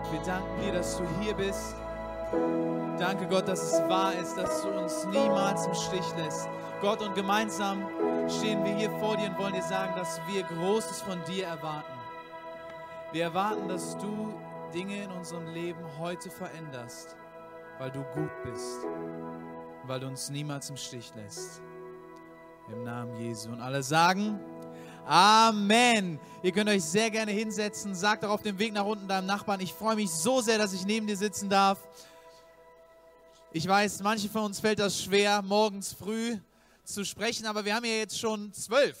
Gott. Wir danken dir, dass du hier bist. Danke, Gott, dass es wahr ist, dass du uns niemals im Stich lässt. Gott, und gemeinsam stehen wir hier vor dir und wollen dir sagen, dass wir Großes von dir erwarten. Wir erwarten, dass du Dinge in unserem Leben heute veränderst, weil du gut bist, weil du uns niemals im Stich lässt. Im Namen Jesu. Und alle sagen, Amen. Ihr könnt euch sehr gerne hinsetzen. Sagt auch auf dem Weg nach unten deinem Nachbarn, ich freue mich so sehr, dass ich neben dir sitzen darf. Ich weiß, manche von uns fällt das schwer, morgens früh zu sprechen, aber wir haben ja jetzt schon zwölf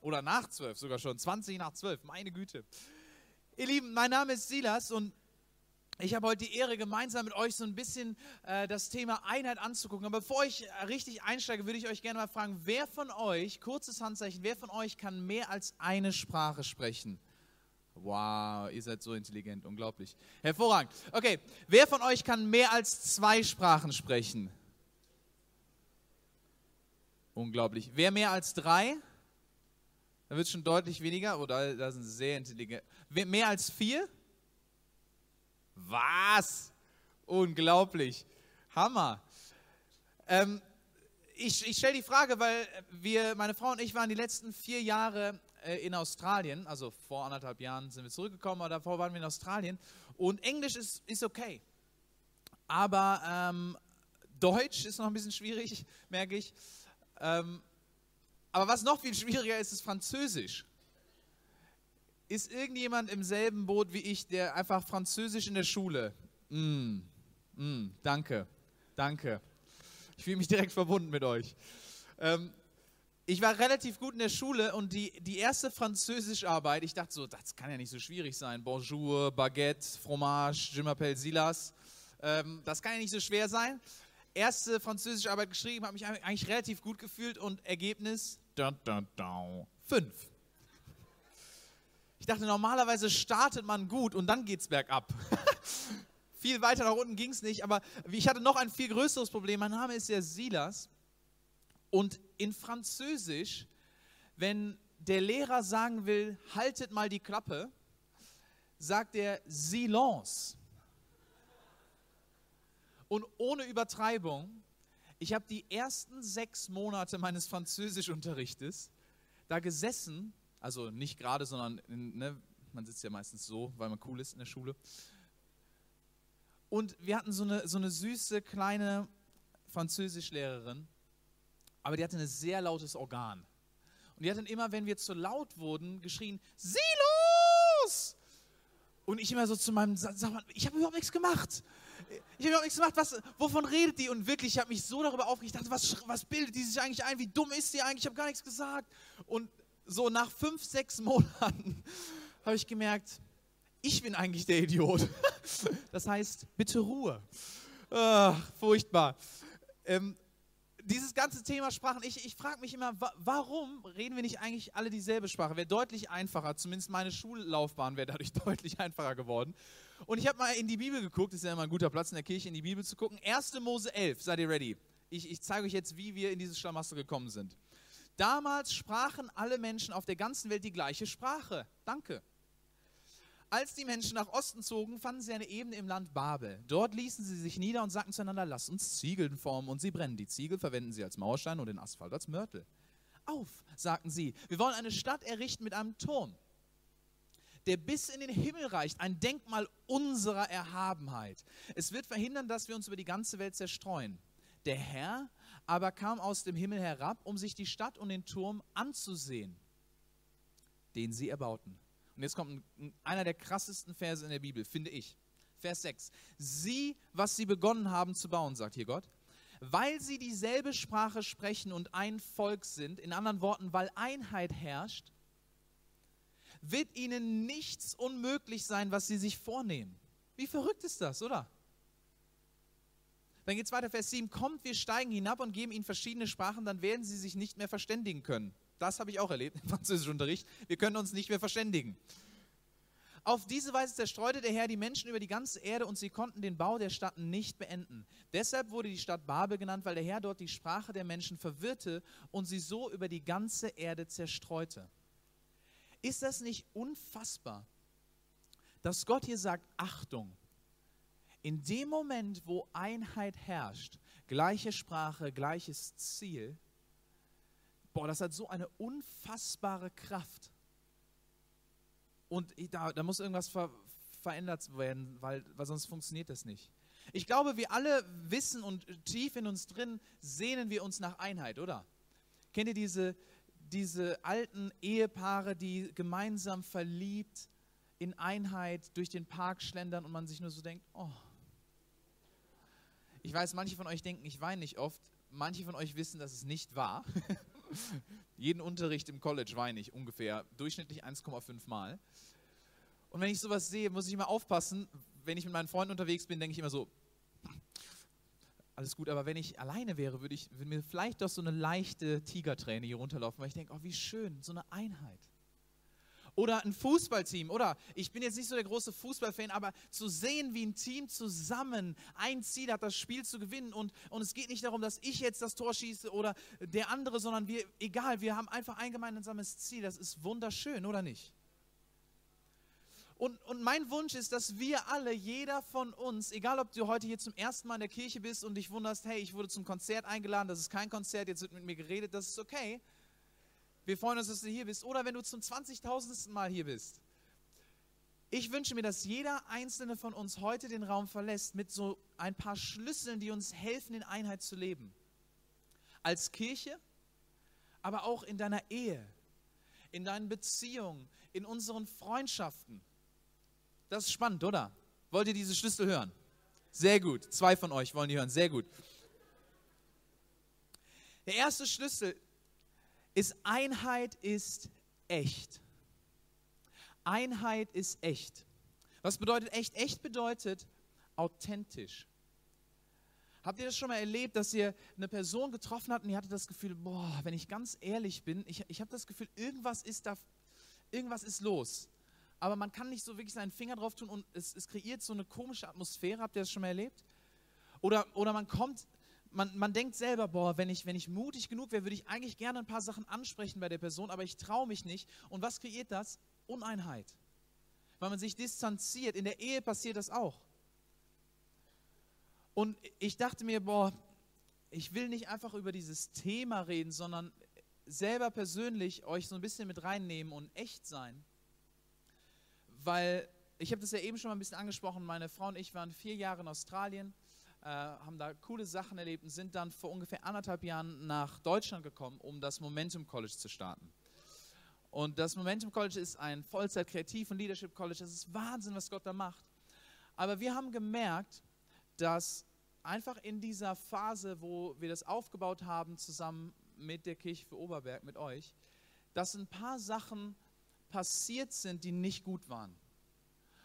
oder nach zwölf sogar schon, 20 nach zwölf, meine Güte. Ihr Lieben, mein Name ist Silas und ich habe heute die Ehre, gemeinsam mit euch so ein bisschen äh, das Thema Einheit anzugucken. Aber bevor ich richtig einsteige, würde ich euch gerne mal fragen, wer von euch, kurzes Handzeichen, wer von euch kann mehr als eine Sprache sprechen? Wow, ihr seid so intelligent, unglaublich. Hervorragend. Okay, wer von euch kann mehr als zwei Sprachen sprechen? Unglaublich. Wer mehr als drei? Da wird es schon deutlich weniger. Oder oh, da sind sehr intelligent. Wer mehr als vier? Was? Unglaublich. Hammer. Ähm, ich, ich stelle die Frage, weil wir, meine Frau und ich waren die letzten vier Jahre äh, in Australien, also vor anderthalb Jahren sind wir zurückgekommen, aber davor waren wir in Australien. Und Englisch ist, ist okay. Aber ähm, Deutsch ist noch ein bisschen schwierig, merke ich. Ähm, aber was noch viel schwieriger ist, ist Französisch. Ist irgendjemand im selben Boot wie ich, der einfach Französisch in der Schule? Mm, mm, danke, danke. Ich fühle mich direkt verbunden mit euch. Ähm, ich war relativ gut in der Schule und die, die erste Französischarbeit, ich dachte so, das kann ja nicht so schwierig sein. Bonjour, Baguette, Fromage, Je m'appelle Silas. Ähm, das kann ja nicht so schwer sein. Erste Französischarbeit geschrieben, habe mich eigentlich relativ gut gefühlt und Ergebnis, dun, dun, dun, fünf. Ich dachte, normalerweise startet man gut und dann geht es bergab. viel weiter nach unten ging es nicht, aber ich hatte noch ein viel größeres Problem. Mein Name ist ja Silas und in Französisch, wenn der Lehrer sagen will, haltet mal die Klappe, sagt er Silence. Und ohne Übertreibung, ich habe die ersten sechs Monate meines Französischunterrichtes da gesessen also nicht gerade, sondern ne, man sitzt ja meistens so, weil man cool ist in der Schule. Und wir hatten so eine, so eine süße kleine Französischlehrerin, aber die hatte ein sehr lautes Organ. Und die hat dann immer, wenn wir zu laut wurden, geschrien, Silos! Und ich immer so zu meinem, sag mal, ich habe überhaupt nichts gemacht. Ich habe überhaupt nichts gemacht. Was, wovon redet die? Und wirklich, ich habe mich so darüber aufgeregt. Ich dachte, was, was bildet die sich eigentlich ein? Wie dumm ist die eigentlich? Ich habe gar nichts gesagt. Und so nach fünf, sechs Monaten habe ich gemerkt, ich bin eigentlich der Idiot. Das heißt, bitte Ruhe. Ach, furchtbar. Ähm, dieses ganze Thema Sprachen, ich, ich frage mich immer, wa warum reden wir nicht eigentlich alle dieselbe Sprache? Wäre deutlich einfacher, zumindest meine Schullaufbahn wäre dadurch deutlich einfacher geworden. Und ich habe mal in die Bibel geguckt, ist ja immer ein guter Platz in der Kirche, in die Bibel zu gucken. 1. Mose 11, seid ihr ready? Ich, ich zeige euch jetzt, wie wir in dieses Schlamassel gekommen sind. Damals sprachen alle Menschen auf der ganzen Welt die gleiche Sprache. Danke. Als die Menschen nach Osten zogen, fanden sie eine Ebene im Land Babel. Dort ließen sie sich nieder und sagten zueinander, lasst uns Ziegeln formen und sie brennen. Die Ziegel verwenden sie als Mauerstein und den Asphalt als Mörtel. Auf, sagten sie, wir wollen eine Stadt errichten mit einem Turm, der bis in den Himmel reicht, ein Denkmal unserer Erhabenheit. Es wird verhindern, dass wir uns über die ganze Welt zerstreuen. Der Herr aber kam aus dem Himmel herab, um sich die Stadt und den Turm anzusehen, den sie erbauten. Und jetzt kommt einer der krassesten Verse in der Bibel, finde ich. Vers 6. Sie, was sie begonnen haben zu bauen, sagt hier Gott, weil sie dieselbe Sprache sprechen und ein Volk sind, in anderen Worten, weil Einheit herrscht, wird ihnen nichts unmöglich sein, was sie sich vornehmen. Wie verrückt ist das, oder? Dann geht es weiter, Vers 7, kommt, wir steigen hinab und geben ihnen verschiedene Sprachen, dann werden sie sich nicht mehr verständigen können. Das habe ich auch erlebt im Französischunterricht. Wir können uns nicht mehr verständigen. Auf diese Weise zerstreute der Herr die Menschen über die ganze Erde und sie konnten den Bau der Stadt nicht beenden. Deshalb wurde die Stadt Babel genannt, weil der Herr dort die Sprache der Menschen verwirrte und sie so über die ganze Erde zerstreute. Ist das nicht unfassbar, dass Gott hier sagt, Achtung, in dem Moment, wo Einheit herrscht, gleiche Sprache, gleiches Ziel, boah, das hat so eine unfassbare Kraft. Und da, da muss irgendwas ver, verändert werden, weil, weil sonst funktioniert das nicht. Ich glaube, wir alle wissen und tief in uns drin sehnen wir uns nach Einheit, oder? Kennt ihr diese, diese alten Ehepaare, die gemeinsam verliebt in Einheit durch den Park schlendern und man sich nur so denkt, oh. Ich weiß, manche von euch denken, ich weine nicht oft. Manche von euch wissen, dass es nicht wahr. Jeden Unterricht im College weine ich ungefähr durchschnittlich 1,5 Mal. Und wenn ich sowas sehe, muss ich immer aufpassen. Wenn ich mit meinen Freunden unterwegs bin, denke ich immer so, alles gut, aber wenn ich alleine wäre, würde, ich, würde mir vielleicht doch so eine leichte Tigerträne hier runterlaufen, weil ich denke, oh, wie schön, so eine Einheit. Oder ein Fußballteam, oder ich bin jetzt nicht so der große Fußballfan, aber zu sehen, wie ein Team zusammen ein Ziel hat, das Spiel zu gewinnen und, und es geht nicht darum, dass ich jetzt das Tor schieße oder der andere, sondern wir, egal, wir haben einfach ein gemeinsames Ziel, das ist wunderschön, oder nicht? Und, und mein Wunsch ist, dass wir alle, jeder von uns, egal ob du heute hier zum ersten Mal in der Kirche bist und dich wunderst, hey, ich wurde zum Konzert eingeladen, das ist kein Konzert, jetzt wird mit mir geredet, das ist okay. Wir freuen uns, dass du hier bist. Oder wenn du zum 20.000. Mal hier bist. Ich wünsche mir, dass jeder einzelne von uns heute den Raum verlässt mit so ein paar Schlüsseln, die uns helfen, in Einheit zu leben. Als Kirche, aber auch in deiner Ehe, in deinen Beziehungen, in unseren Freundschaften. Das ist spannend, oder? Wollt ihr diese Schlüssel hören? Sehr gut. Zwei von euch wollen die hören. Sehr gut. Der erste Schlüssel ist Einheit ist echt. Einheit ist echt. Was bedeutet echt? Echt bedeutet authentisch. Habt ihr das schon mal erlebt, dass ihr eine Person getroffen habt und ihr hattet das Gefühl, boah, wenn ich ganz ehrlich bin, ich, ich habe das Gefühl, irgendwas ist da, irgendwas ist los aber man kann nicht so wirklich seinen Finger drauf tun und es, es kreiert so eine komische Atmosphäre. Habt ihr das schon mal erlebt? Oder, oder man kommt, man, man denkt selber, boah, wenn ich, wenn ich mutig genug wäre, würde ich eigentlich gerne ein paar Sachen ansprechen bei der Person, aber ich traue mich nicht. Und was kreiert das? Uneinheit. Weil man sich distanziert. In der Ehe passiert das auch. Und ich dachte mir, boah, ich will nicht einfach über dieses Thema reden, sondern selber persönlich euch so ein bisschen mit reinnehmen und echt sein weil ich habe das ja eben schon mal ein bisschen angesprochen, meine Frau und ich waren vier Jahre in Australien, äh, haben da coole Sachen erlebt und sind dann vor ungefähr anderthalb Jahren nach Deutschland gekommen, um das Momentum College zu starten. Und das Momentum College ist ein Vollzeit-Kreativ- und Leadership College. Das ist Wahnsinn, was Gott da macht. Aber wir haben gemerkt, dass einfach in dieser Phase, wo wir das aufgebaut haben, zusammen mit der Kirche für Oberberg, mit euch, dass ein paar Sachen passiert sind, die nicht gut waren.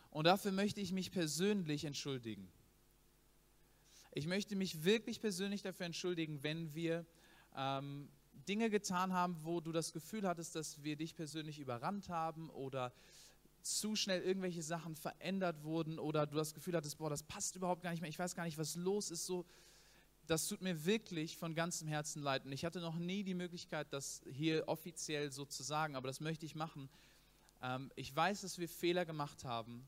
Und dafür möchte ich mich persönlich entschuldigen. Ich möchte mich wirklich persönlich dafür entschuldigen, wenn wir ähm, Dinge getan haben, wo du das Gefühl hattest, dass wir dich persönlich überrannt haben oder zu schnell irgendwelche Sachen verändert wurden oder du das Gefühl hattest, boah, das passt überhaupt gar nicht mehr, ich weiß gar nicht, was los ist, so, das tut mir wirklich von ganzem Herzen leid. Und ich hatte noch nie die Möglichkeit, das hier offiziell so zu sagen, aber das möchte ich machen. Ähm, ich weiß, dass wir Fehler gemacht haben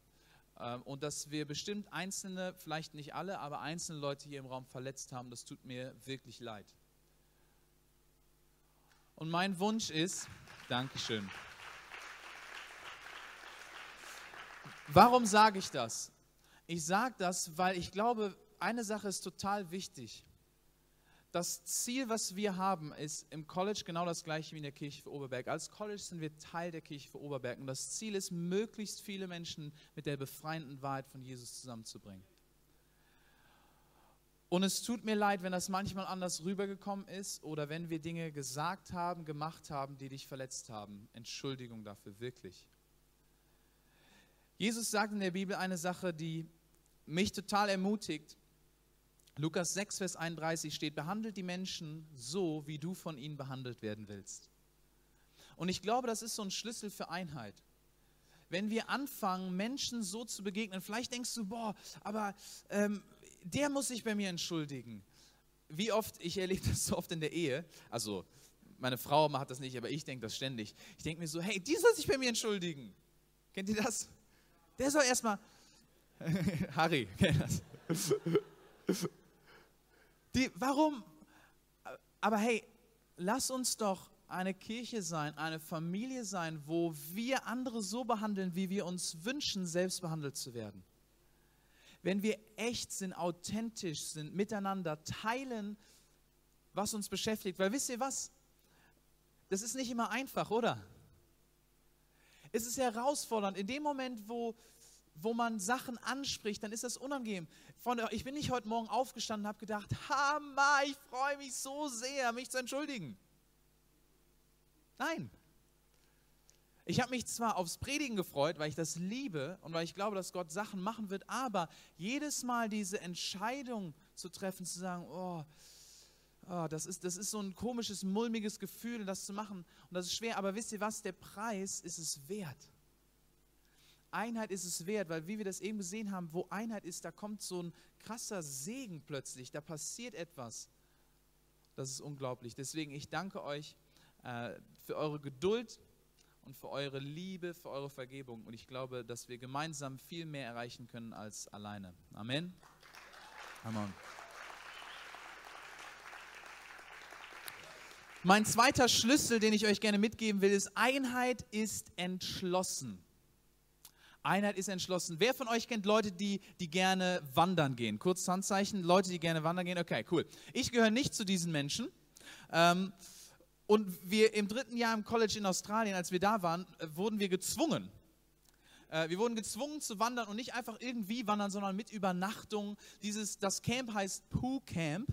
und dass wir bestimmt einzelne, vielleicht nicht alle, aber einzelne Leute hier im Raum verletzt haben. Das tut mir wirklich leid. Und mein Wunsch ist, Dankeschön. Warum sage ich das? Ich sage das, weil ich glaube, eine Sache ist total wichtig das Ziel, was wir haben, ist im College genau das gleiche wie in der Kirche für Oberberg. Als College sind wir Teil der Kirche für Oberberg und das Ziel ist, möglichst viele Menschen mit der befreienden Wahrheit von Jesus zusammenzubringen. Und es tut mir leid, wenn das manchmal anders rübergekommen ist oder wenn wir Dinge gesagt haben, gemacht haben, die dich verletzt haben. Entschuldigung dafür, wirklich. Jesus sagt in der Bibel eine Sache, die mich total ermutigt. Lukas 6, Vers 31 steht, behandelt die Menschen so, wie du von ihnen behandelt werden willst. Und ich glaube, das ist so ein Schlüssel für Einheit. Wenn wir anfangen, Menschen so zu begegnen, vielleicht denkst du, boah, aber ähm, der muss sich bei mir entschuldigen. Wie oft, ich erlebe das so oft in der Ehe, also meine Frau macht das nicht, aber ich denke das ständig. Ich denke mir so, hey, die soll sich bei mir entschuldigen. Kennt ihr das? Der soll erstmal. Harry, kennt das. Die, warum? Aber hey, lass uns doch eine Kirche sein, eine Familie sein, wo wir andere so behandeln, wie wir uns wünschen, selbst behandelt zu werden. Wenn wir echt sind, authentisch sind, miteinander teilen, was uns beschäftigt. Weil wisst ihr was? Das ist nicht immer einfach, oder? Es ist herausfordernd. In dem Moment, wo, wo man Sachen anspricht, dann ist das unangenehm. Freunde, ich bin nicht heute Morgen aufgestanden und habe gedacht, Hammer, ich freue mich so sehr, mich zu entschuldigen. Nein. Ich habe mich zwar aufs Predigen gefreut, weil ich das liebe und weil ich glaube, dass Gott Sachen machen wird, aber jedes Mal diese Entscheidung zu treffen, zu sagen, oh, oh das, ist, das ist so ein komisches, mulmiges Gefühl, das zu machen und das ist schwer, aber wisst ihr was, der Preis ist es wert. Einheit ist es wert, weil wie wir das eben gesehen haben, wo Einheit ist, da kommt so ein krasser Segen plötzlich, da passiert etwas. Das ist unglaublich. Deswegen, ich danke euch äh, für eure Geduld und für eure Liebe, für eure Vergebung. Und ich glaube, dass wir gemeinsam viel mehr erreichen können als alleine. Amen. Amen. Mein zweiter Schlüssel, den ich euch gerne mitgeben will, ist, Einheit ist entschlossen. Einheit ist entschlossen. Wer von euch kennt Leute, die, die gerne wandern gehen? Kurz Handzeichen, Leute, die gerne wandern gehen. Okay, cool. Ich gehöre nicht zu diesen Menschen. Ähm, und wir im dritten Jahr im College in Australien, als wir da waren, äh, wurden wir gezwungen. Äh, wir wurden gezwungen zu wandern und nicht einfach irgendwie wandern, sondern mit Übernachtung. Dieses, das Camp heißt Pooh Camp.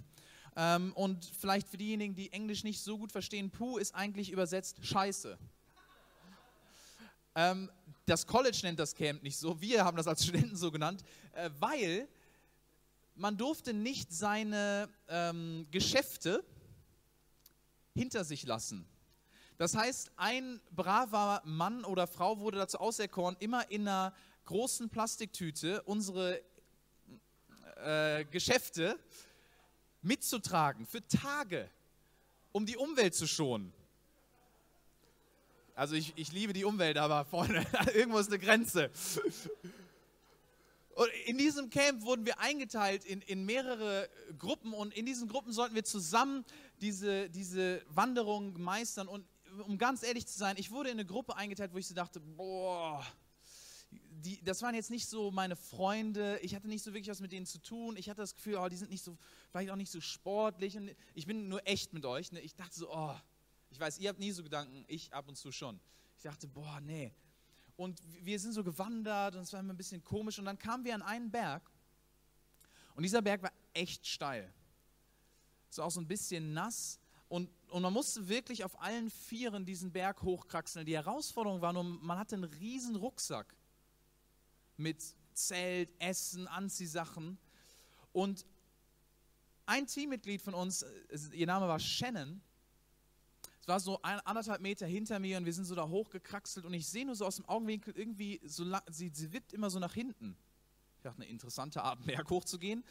Ähm, und vielleicht für diejenigen, die Englisch nicht so gut verstehen, Pooh ist eigentlich übersetzt Scheiße. Ähm, das College nennt das Camp nicht so, wir haben das als Studenten so genannt, äh, weil man durfte nicht seine ähm, Geschäfte hinter sich lassen. Das heißt, ein braver Mann oder Frau wurde dazu auserkoren, immer in einer großen Plastiktüte unsere äh, Geschäfte mitzutragen für Tage, um die Umwelt zu schonen. Also ich, ich liebe die Umwelt, aber vorne, irgendwo ist eine Grenze. Und in diesem Camp wurden wir eingeteilt in, in mehrere Gruppen und in diesen Gruppen sollten wir zusammen diese, diese Wanderung meistern. Und um ganz ehrlich zu sein, ich wurde in eine Gruppe eingeteilt, wo ich so dachte, boah, die, das waren jetzt nicht so meine Freunde, ich hatte nicht so wirklich was mit denen zu tun, ich hatte das Gefühl, oh, die sind nicht so, vielleicht auch nicht so sportlich. Und ich bin nur echt mit euch. Ne? Ich dachte so, oh, ich weiß, ihr habt nie so Gedanken, ich ab und zu schon. Ich dachte, boah, nee, und wir sind so gewandert und es war immer ein bisschen komisch und dann kamen wir an einen Berg und dieser Berg war echt steil. War auch so ein bisschen nass und, und man musste wirklich auf allen Vieren diesen Berg hochkraxeln. Die Herausforderung war nur, man hatte einen riesen Rucksack mit Zelt, Essen, Anziehsachen und ein Teammitglied von uns, ihr Name war Shannon, es war so ein, anderthalb Meter hinter mir und wir sind so da hochgekraxelt und ich sehe nur so aus dem Augenwinkel irgendwie, so lang, sie, sie wippt immer so nach hinten. Ich dachte, eine interessante Art, Berg hochzugehen.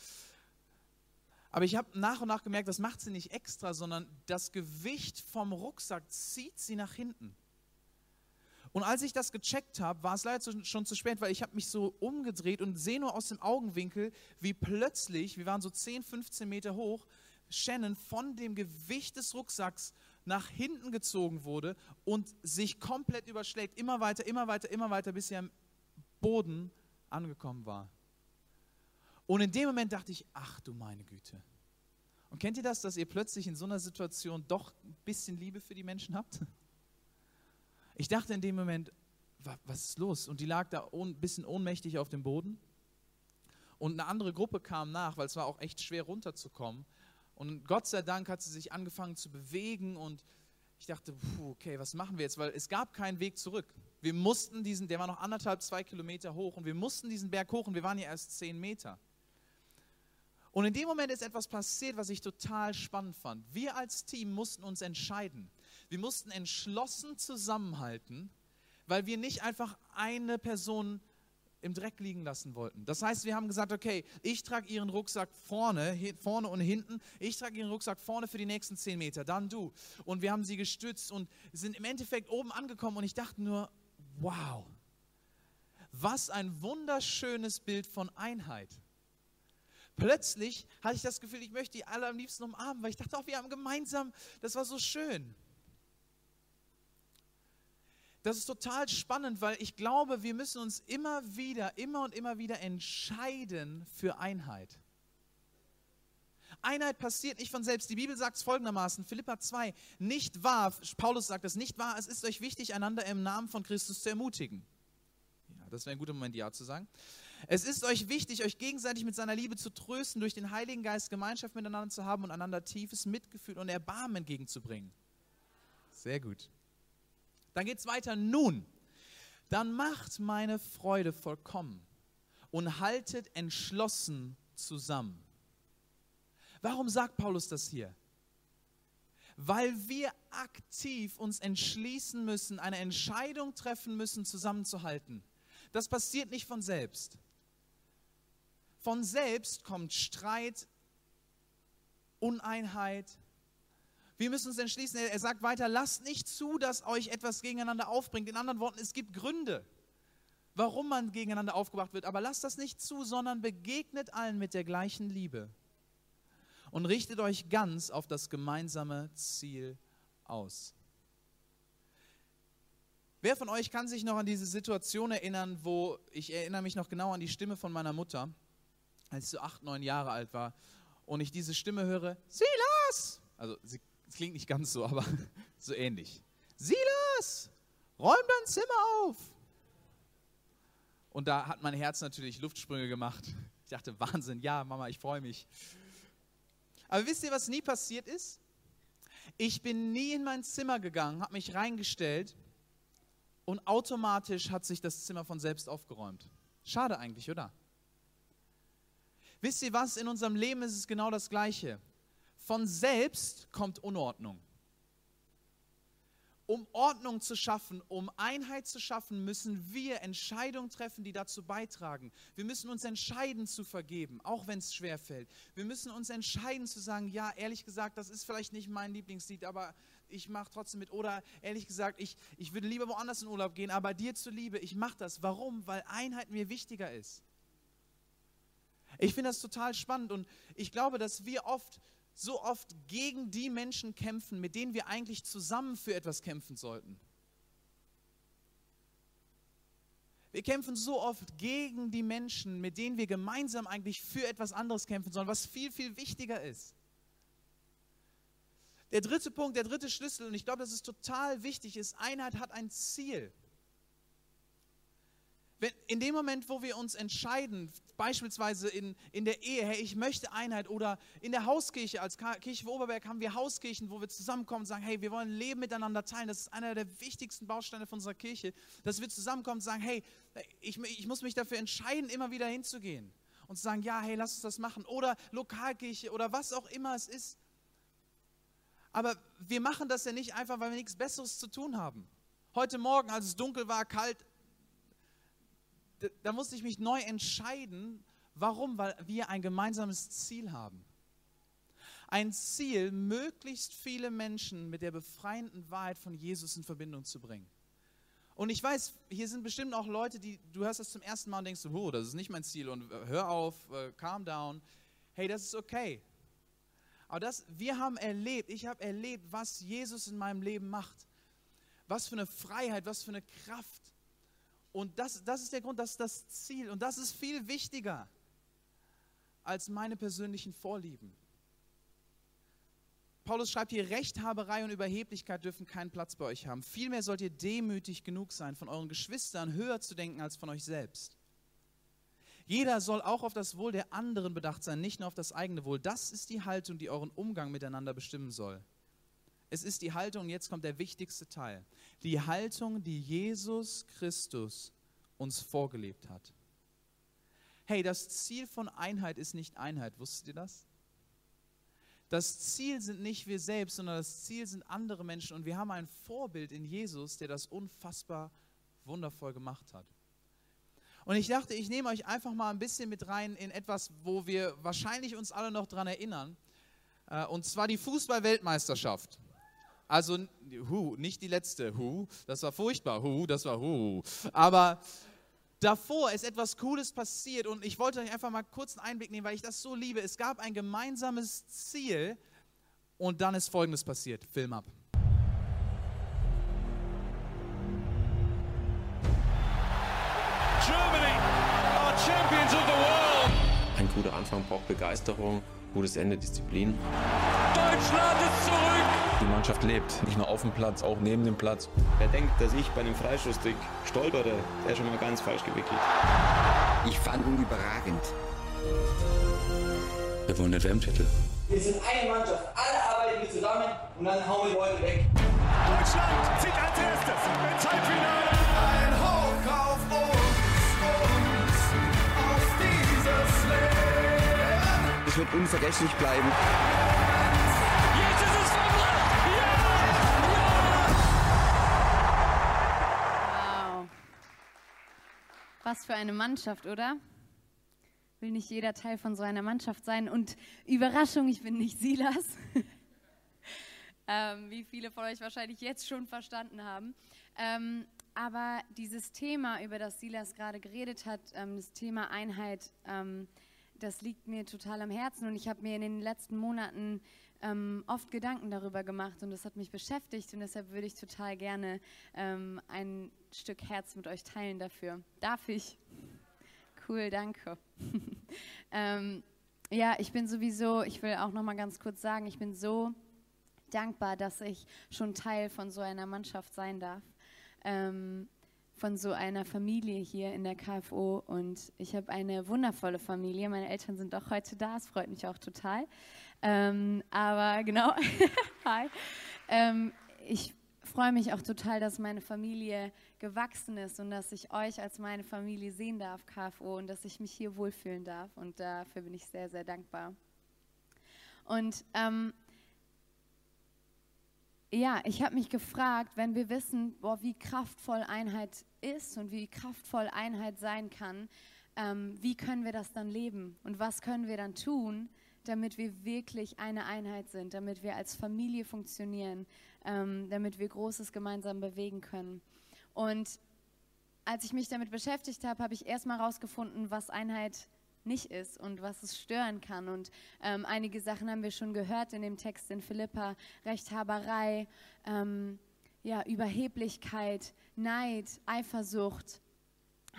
Aber ich habe nach und nach gemerkt, das macht sie nicht extra, sondern das Gewicht vom Rucksack zieht sie nach hinten. Und als ich das gecheckt habe, war es leider schon zu spät, weil ich habe mich so umgedreht und sehe nur aus dem Augenwinkel, wie plötzlich, wir waren so 10, 15 Meter hoch, Shannon von dem Gewicht des Rucksacks nach hinten gezogen wurde und sich komplett überschlägt, immer weiter, immer weiter, immer weiter, bis sie am Boden angekommen war. Und in dem Moment dachte ich, ach du meine Güte. Und kennt ihr das, dass ihr plötzlich in so einer Situation doch ein bisschen Liebe für die Menschen habt? Ich dachte in dem Moment, was ist los? Und die lag da ein bisschen ohnmächtig auf dem Boden. Und eine andere Gruppe kam nach, weil es war auch echt schwer runterzukommen. Und Gott sei Dank hat sie sich angefangen zu bewegen und ich dachte, okay, was machen wir jetzt? Weil es gab keinen Weg zurück. Wir mussten diesen, der war noch anderthalb, zwei Kilometer hoch und wir mussten diesen Berg hoch und wir waren ja erst zehn Meter. Und in dem Moment ist etwas passiert, was ich total spannend fand. Wir als Team mussten uns entscheiden. Wir mussten entschlossen zusammenhalten, weil wir nicht einfach eine Person im Dreck liegen lassen wollten. Das heißt, wir haben gesagt, okay, ich trage ihren Rucksack vorne, vorne und hinten. Ich trage ihren Rucksack vorne für die nächsten zehn Meter, dann du. Und wir haben sie gestützt und sind im Endeffekt oben angekommen und ich dachte nur, wow. Was ein wunderschönes Bild von Einheit. Plötzlich hatte ich das Gefühl, ich möchte die alle am liebsten umarmen, weil ich dachte, auch wir haben gemeinsam, das war so schön. Das ist total spannend, weil ich glaube, wir müssen uns immer wieder, immer und immer wieder entscheiden für Einheit. Einheit passiert nicht von selbst. Die Bibel sagt es folgendermaßen, Philippa 2, nicht wahr, Paulus sagt es, nicht wahr, es ist euch wichtig, einander im Namen von Christus zu ermutigen. Ja, das wäre ein guter Moment, Ja zu sagen. Es ist euch wichtig, euch gegenseitig mit seiner Liebe zu trösten, durch den Heiligen Geist Gemeinschaft miteinander zu haben und einander tiefes Mitgefühl und Erbarmen entgegenzubringen. Sehr gut. Dann geht es weiter. Nun, dann macht meine Freude vollkommen und haltet entschlossen zusammen. Warum sagt Paulus das hier? Weil wir aktiv uns entschließen müssen, eine Entscheidung treffen müssen, zusammenzuhalten. Das passiert nicht von selbst. Von selbst kommt Streit, Uneinheit. Wir müssen uns entschließen, er sagt weiter, lasst nicht zu, dass euch etwas gegeneinander aufbringt. In anderen Worten, es gibt Gründe, warum man gegeneinander aufgebracht wird. Aber lasst das nicht zu, sondern begegnet allen mit der gleichen Liebe und richtet euch ganz auf das gemeinsame Ziel aus. Wer von euch kann sich noch an diese Situation erinnern, wo ich erinnere mich noch genau an die Stimme von meiner Mutter, als ich so acht, neun Jahre alt war und ich diese Stimme höre, Silas! Also sie klingt nicht ganz so, aber so ähnlich. Silas, räum dein Zimmer auf! Und da hat mein Herz natürlich Luftsprünge gemacht. Ich dachte, Wahnsinn, ja, Mama, ich freue mich. Aber wisst ihr, was nie passiert ist? Ich bin nie in mein Zimmer gegangen, habe mich reingestellt und automatisch hat sich das Zimmer von selbst aufgeräumt. Schade eigentlich, oder? Wisst ihr was? In unserem Leben ist es genau das Gleiche. Von selbst kommt Unordnung um Ordnung zu schaffen, um Einheit zu schaffen, müssen wir Entscheidungen treffen, die dazu beitragen. Wir müssen uns entscheiden zu vergeben, auch wenn es schwer fällt. Wir müssen uns entscheiden zu sagen, ja, ehrlich gesagt, das ist vielleicht nicht mein Lieblingslied, aber ich mache trotzdem mit. Oder ehrlich gesagt, ich, ich würde lieber woanders in Urlaub gehen, aber dir zuliebe, ich mache das. Warum? Weil Einheit mir wichtiger ist. Ich finde das total spannend und ich glaube, dass wir oft so oft gegen die Menschen kämpfen, mit denen wir eigentlich zusammen für etwas kämpfen sollten. Wir kämpfen so oft gegen die Menschen, mit denen wir gemeinsam eigentlich für etwas anderes kämpfen sollen, was viel, viel wichtiger ist. Der dritte Punkt, der dritte Schlüssel, und ich glaube, das ist total wichtig, ist, Einheit hat ein Ziel. Wenn, in dem Moment, wo wir uns entscheiden, beispielsweise in, in der Ehe, hey, ich möchte Einheit oder in der Hauskirche, als Kirche für Oberberg haben wir Hauskirchen, wo wir zusammenkommen und sagen, hey, wir wollen Leben miteinander teilen. Das ist einer der wichtigsten Bausteine von unserer Kirche, dass wir zusammenkommen und sagen, hey, ich, ich muss mich dafür entscheiden, immer wieder hinzugehen und zu sagen, ja, hey, lass uns das machen. Oder Lokalkirche oder was auch immer es ist. Aber wir machen das ja nicht einfach, weil wir nichts Besseres zu tun haben. Heute Morgen, als es dunkel war, kalt, da musste ich mich neu entscheiden. Warum? Weil wir ein gemeinsames Ziel haben. Ein Ziel, möglichst viele Menschen mit der befreienden Wahrheit von Jesus in Verbindung zu bringen. Und ich weiß, hier sind bestimmt auch Leute, die, du hörst das zum ersten Mal und denkst, oh, das ist nicht mein Ziel und äh, hör auf, äh, calm down. Hey, das ist okay. Aber das, wir haben erlebt, ich habe erlebt, was Jesus in meinem Leben macht. Was für eine Freiheit, was für eine Kraft und das, das ist der Grund, das ist das Ziel. Und das ist viel wichtiger als meine persönlichen Vorlieben. Paulus schreibt hier, Rechthaberei und Überheblichkeit dürfen keinen Platz bei euch haben. Vielmehr sollt ihr demütig genug sein, von euren Geschwistern höher zu denken als von euch selbst. Jeder soll auch auf das Wohl der anderen bedacht sein, nicht nur auf das eigene Wohl. Das ist die Haltung, die euren Umgang miteinander bestimmen soll. Es ist die Haltung, jetzt kommt der wichtigste Teil, die Haltung, die Jesus Christus uns vorgelebt hat. Hey, das Ziel von Einheit ist nicht Einheit, wusstet ihr das? Das Ziel sind nicht wir selbst, sondern das Ziel sind andere Menschen und wir haben ein Vorbild in Jesus, der das unfassbar wundervoll gemacht hat. Und ich dachte, ich nehme euch einfach mal ein bisschen mit rein in etwas, wo wir wahrscheinlich uns alle noch dran erinnern, äh, und zwar die Fußball-Weltmeisterschaft. Also, hu, nicht die letzte, hu, das war furchtbar, hu, das war hu. Aber davor ist etwas Cooles passiert und ich wollte euch einfach mal kurz einen Einblick nehmen, weil ich das so liebe. Es gab ein gemeinsames Ziel und dann ist Folgendes passiert. Film ab. Germany are champions of the world. Ein guter Anfang braucht Begeisterung, gutes Ende Disziplin. Deutschland ist zurück. Die Mannschaft lebt, nicht nur auf dem Platz, auch neben dem Platz. Wer denkt, dass ich bei einem Freistoßtrick stolpere, der ist schon mal ganz falsch gewickelt. Ich fand ihn überragend. Wir wollen den WM-Titel. Wir sind eine Mannschaft, alle arbeiten wir zusammen und dann hauen wir Leute weg. Deutschland zieht als erstes ins Halbfinale. Ein Hoch auf uns, uns, auf dieses Leben. Es wird unvergesslich bleiben. Was für eine Mannschaft, oder? Will nicht jeder Teil von so einer Mannschaft sein? Und Überraschung, ich bin nicht Silas. ähm, wie viele von euch wahrscheinlich jetzt schon verstanden haben. Ähm, aber dieses Thema, über das Silas gerade geredet hat, ähm, das Thema Einheit, ähm, das liegt mir total am Herzen. Und ich habe mir in den letzten Monaten ähm, oft Gedanken darüber gemacht und das hat mich beschäftigt. Und deshalb würde ich total gerne ähm, ein Stück Herz mit euch teilen dafür. Darf ich? Cool, danke. ähm, ja, ich bin sowieso, ich will auch noch mal ganz kurz sagen, ich bin so dankbar, dass ich schon Teil von so einer Mannschaft sein darf, ähm, von so einer Familie hier in der KFO. Und ich habe eine wundervolle Familie. Meine Eltern sind auch heute da, es freut mich auch total. Ähm, aber genau, hi. Ähm, ich freue mich auch total, dass meine Familie gewachsen ist und dass ich euch als meine Familie sehen darf, KFO, und dass ich mich hier wohlfühlen darf. Und dafür bin ich sehr, sehr dankbar. Und ähm, ja, ich habe mich gefragt, wenn wir wissen, boah, wie kraftvoll Einheit ist und wie kraftvoll Einheit sein kann, ähm, wie können wir das dann leben und was können wir dann tun, damit wir wirklich eine Einheit sind, damit wir als Familie funktionieren, ähm, damit wir Großes gemeinsam bewegen können. Und als ich mich damit beschäftigt habe, habe ich erstmal herausgefunden, was Einheit nicht ist und was es stören kann. Und ähm, einige Sachen haben wir schon gehört in dem Text in Philippa. Rechthaberei, ähm, ja, Überheblichkeit, Neid, Eifersucht,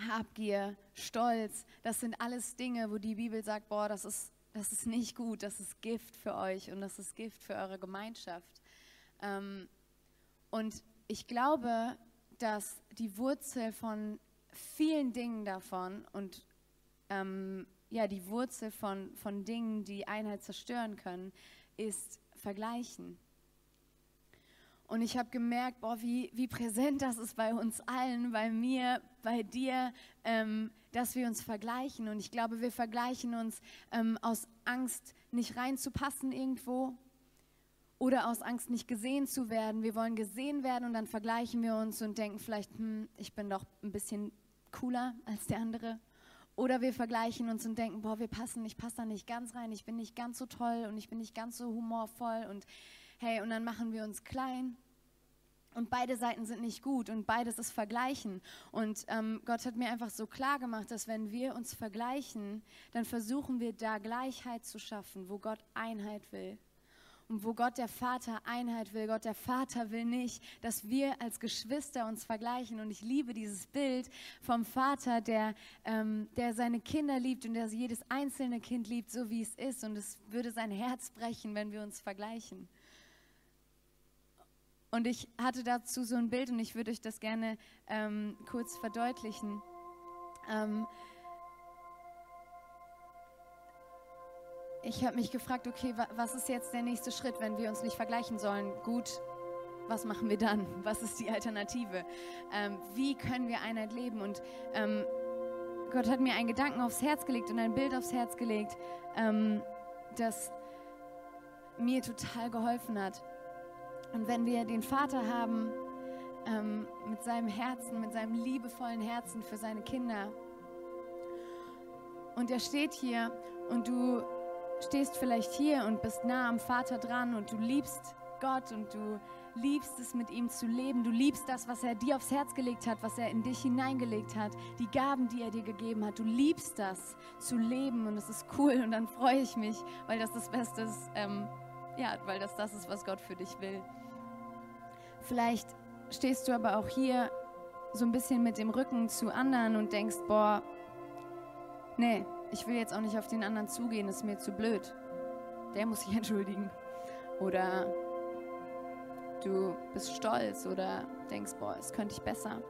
Habgier, Stolz. Das sind alles Dinge, wo die Bibel sagt, boah, das ist, das ist nicht gut, das ist Gift für euch und das ist Gift für eure Gemeinschaft. Ähm, und ich glaube, dass die Wurzel von vielen Dingen davon und ähm, ja, die Wurzel von, von Dingen, die Einheit zerstören können, ist Vergleichen. Und ich habe gemerkt, boah, wie, wie präsent das ist bei uns allen, bei mir, bei dir, ähm, dass wir uns vergleichen. Und ich glaube, wir vergleichen uns ähm, aus Angst, nicht reinzupassen irgendwo oder aus Angst, nicht gesehen zu werden. Wir wollen gesehen werden und dann vergleichen wir uns und denken vielleicht, hm, ich bin doch ein bisschen cooler als der andere. Oder wir vergleichen uns und denken, boah, wir passen, ich passe da nicht ganz rein, ich bin nicht ganz so toll und ich bin nicht ganz so humorvoll und hey, und dann machen wir uns klein. Und beide Seiten sind nicht gut und beides ist Vergleichen. Und ähm, Gott hat mir einfach so klar gemacht, dass wenn wir uns vergleichen, dann versuchen wir da Gleichheit zu schaffen, wo Gott Einheit will. Und wo Gott der Vater Einheit will, Gott der Vater will nicht, dass wir als Geschwister uns vergleichen. Und ich liebe dieses Bild vom Vater, der, ähm, der seine Kinder liebt und der jedes einzelne Kind liebt, so wie es ist. Und es würde sein Herz brechen, wenn wir uns vergleichen. Und ich hatte dazu so ein Bild und ich würde euch das gerne ähm, kurz verdeutlichen. Ähm, ich habe mich gefragt, okay, wa was ist jetzt der nächste Schritt, wenn wir uns nicht vergleichen sollen? Gut, was machen wir dann? Was ist die Alternative? Ähm, wie können wir Einheit leben? Und ähm, Gott hat mir einen Gedanken aufs Herz gelegt und ein Bild aufs Herz gelegt, ähm, das mir total geholfen hat. Und wenn wir den Vater haben ähm, mit seinem Herzen, mit seinem liebevollen Herzen für seine Kinder, und er steht hier und du stehst vielleicht hier und bist nah am Vater dran und du liebst Gott und du liebst es, mit ihm zu leben. Du liebst das, was er dir aufs Herz gelegt hat, was er in dich hineingelegt hat, die Gaben, die er dir gegeben hat. Du liebst das zu leben und das ist cool und dann freue ich mich, weil das das Beste ist, ähm, ja, weil das das ist, was Gott für dich will. Vielleicht stehst du aber auch hier so ein bisschen mit dem Rücken zu anderen und denkst, boah, nee, ich will jetzt auch nicht auf den anderen zugehen, ist mir zu blöd. Der muss sich entschuldigen. Oder du bist stolz oder denkst, boah, es könnte ich besser.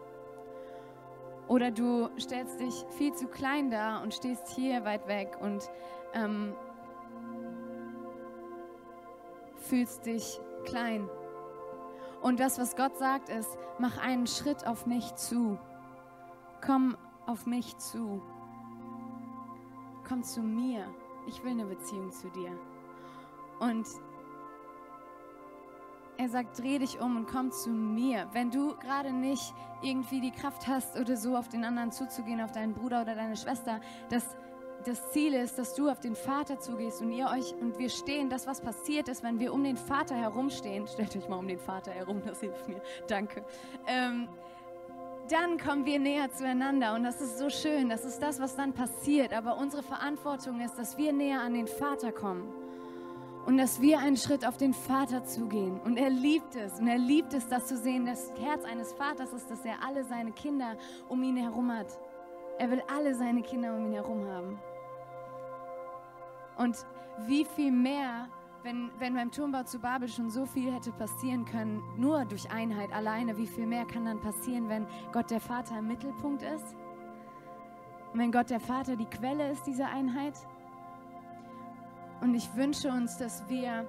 Oder du stellst dich viel zu klein dar und stehst hier weit weg und ähm, fühlst dich klein. Und das, was Gott sagt, ist, mach einen Schritt auf mich zu. Komm auf mich zu. Komm zu mir. Ich will eine Beziehung zu dir. Und er sagt, dreh dich um und komm zu mir. Wenn du gerade nicht irgendwie die Kraft hast oder so auf den anderen zuzugehen, auf deinen Bruder oder deine Schwester, das, das Ziel ist, dass du auf den Vater zugehst und ihr euch und wir stehen, das was passiert ist, wenn wir um den Vater herumstehen. Stellt euch mal um den Vater herum, das hilft mir. Danke. Ähm, dann kommen wir näher zueinander und das ist so schön. Das ist das, was dann passiert. Aber unsere Verantwortung ist, dass wir näher an den Vater kommen und dass wir einen Schritt auf den Vater zugehen. Und er liebt es. Und er liebt es, das zu sehen. Das Herz eines Vaters ist, dass er alle seine Kinder um ihn herum hat. Er will alle seine Kinder um ihn herum haben. Und wie viel mehr, wenn, wenn beim Turmbau zu Babel schon so viel hätte passieren können, nur durch Einheit alleine, wie viel mehr kann dann passieren, wenn Gott der Vater im Mittelpunkt ist? Und wenn Gott der Vater die Quelle ist dieser Einheit? Und ich wünsche uns, dass wir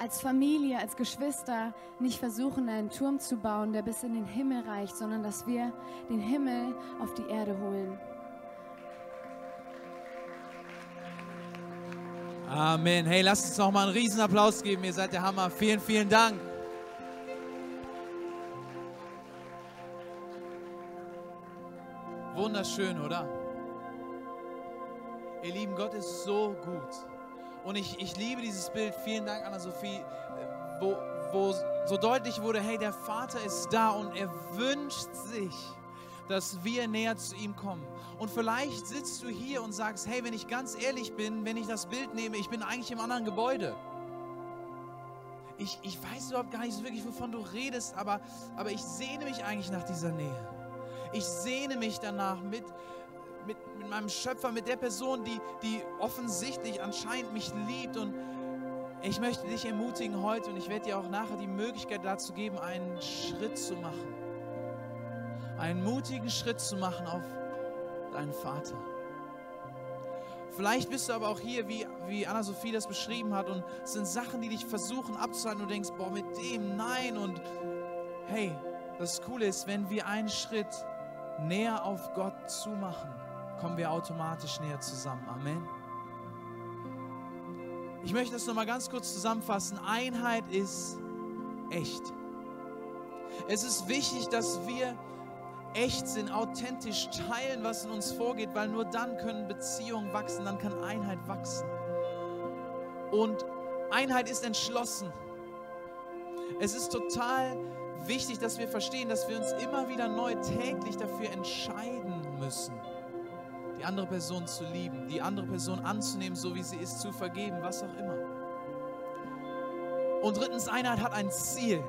als Familie, als Geschwister nicht versuchen, einen Turm zu bauen, der bis in den Himmel reicht, sondern dass wir den Himmel auf die Erde holen. Amen. Hey, lasst uns noch mal einen riesen Applaus geben. Ihr seid der Hammer. Vielen, vielen Dank. Wunderschön, oder? Ihr Lieben, Gott ist so gut. Und ich, ich liebe dieses Bild. Vielen Dank, Anna-Sophie, wo, wo so deutlich wurde, hey, der Vater ist da und er wünscht sich, dass wir näher zu ihm kommen. Und vielleicht sitzt du hier und sagst, hey, wenn ich ganz ehrlich bin, wenn ich das Bild nehme, ich bin eigentlich im anderen Gebäude. Ich, ich weiß überhaupt gar nicht so wirklich, wovon du redest, aber, aber ich sehne mich eigentlich nach dieser Nähe. Ich sehne mich danach mit, mit, mit meinem Schöpfer, mit der Person, die, die offensichtlich anscheinend mich liebt. Und ich möchte dich ermutigen heute und ich werde dir auch nachher die Möglichkeit dazu geben, einen Schritt zu machen. Einen mutigen Schritt zu machen auf deinen Vater. Vielleicht bist du aber auch hier, wie, wie Anna-Sophie das beschrieben hat, und es sind Sachen, die dich versuchen abzuhalten und du denkst, boah, mit dem, nein. Und hey, das Coole ist, wenn wir einen Schritt näher auf Gott zumachen, kommen wir automatisch näher zusammen. Amen. Ich möchte das nochmal ganz kurz zusammenfassen. Einheit ist echt. Es ist wichtig, dass wir echt sind, authentisch teilen, was in uns vorgeht, weil nur dann können Beziehungen wachsen, dann kann Einheit wachsen. Und Einheit ist entschlossen. Es ist total wichtig, dass wir verstehen, dass wir uns immer wieder neu täglich dafür entscheiden müssen, die andere Person zu lieben, die andere Person anzunehmen, so wie sie ist, zu vergeben, was auch immer. Und drittens, Einheit hat ein Ziel.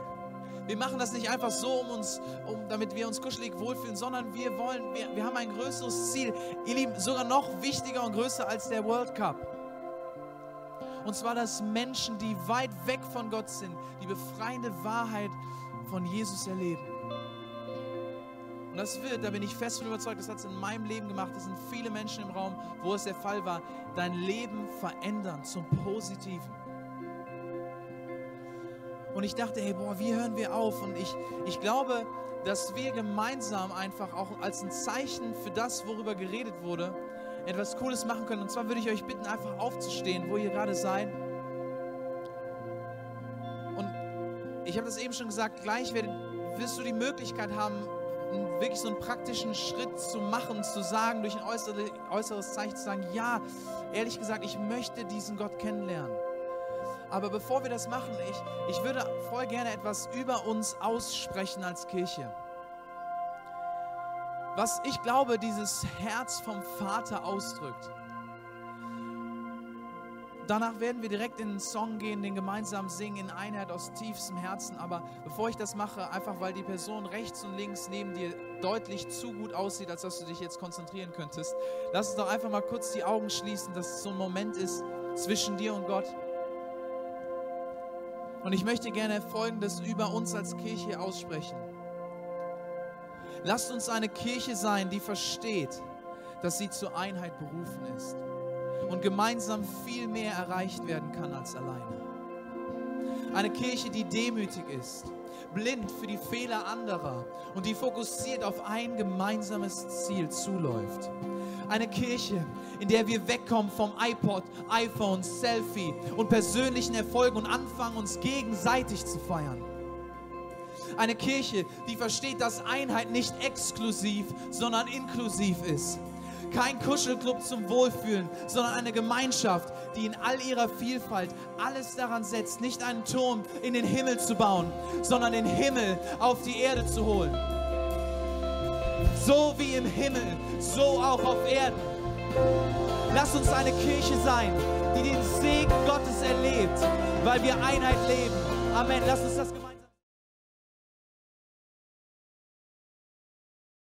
Wir machen das nicht einfach so, um uns, um, damit wir uns kuschelig wohlfühlen, sondern wir wollen, wir, wir haben ein größeres Ziel. Ihr Lieben, sogar noch wichtiger und größer als der World Cup. Und zwar, dass Menschen, die weit weg von Gott sind, die befreiende Wahrheit von Jesus erleben. Und das wird, da bin ich fest von überzeugt, das hat es in meinem Leben gemacht, es sind viele Menschen im Raum, wo es der Fall war, dein Leben verändern zum Positiven. Und ich dachte, hey, boah, wie hören wir auf? Und ich, ich glaube, dass wir gemeinsam einfach auch als ein Zeichen für das, worüber geredet wurde, etwas Cooles machen können. Und zwar würde ich euch bitten, einfach aufzustehen, wo ihr gerade seid. Und ich habe das eben schon gesagt, gleich wirst du die Möglichkeit haben, wirklich so einen praktischen Schritt zu machen, zu sagen, durch ein äußeres Zeichen zu sagen, ja, ehrlich gesagt, ich möchte diesen Gott kennenlernen. Aber bevor wir das machen, ich, ich würde voll gerne etwas über uns aussprechen als Kirche. Was ich glaube, dieses Herz vom Vater ausdrückt. Danach werden wir direkt in den Song gehen, den gemeinsam singen in Einheit aus tiefstem Herzen. Aber bevor ich das mache, einfach weil die Person rechts und links neben dir deutlich zu gut aussieht, als dass du dich jetzt konzentrieren könntest, lass uns doch einfach mal kurz die Augen schließen, dass es so ein Moment ist zwischen dir und Gott. Und ich möchte gerne Folgendes über uns als Kirche aussprechen. Lasst uns eine Kirche sein, die versteht, dass sie zur Einheit berufen ist und gemeinsam viel mehr erreicht werden kann als alleine. Eine Kirche, die demütig ist, blind für die Fehler anderer und die fokussiert auf ein gemeinsames Ziel zuläuft. Eine Kirche, in der wir wegkommen vom iPod, iPhone, Selfie und persönlichen Erfolgen und anfangen, uns gegenseitig zu feiern. Eine Kirche, die versteht, dass Einheit nicht exklusiv, sondern inklusiv ist. Kein Kuschelclub zum Wohlfühlen, sondern eine Gemeinschaft, die in all ihrer Vielfalt alles daran setzt, nicht einen Turm in den Himmel zu bauen, sondern den Himmel auf die Erde zu holen. So wie im Himmel, so auch auf Erden. Lass uns eine Kirche sein, die den Segen Gottes erlebt, weil wir Einheit leben. Amen. Lass uns das gemeinsam.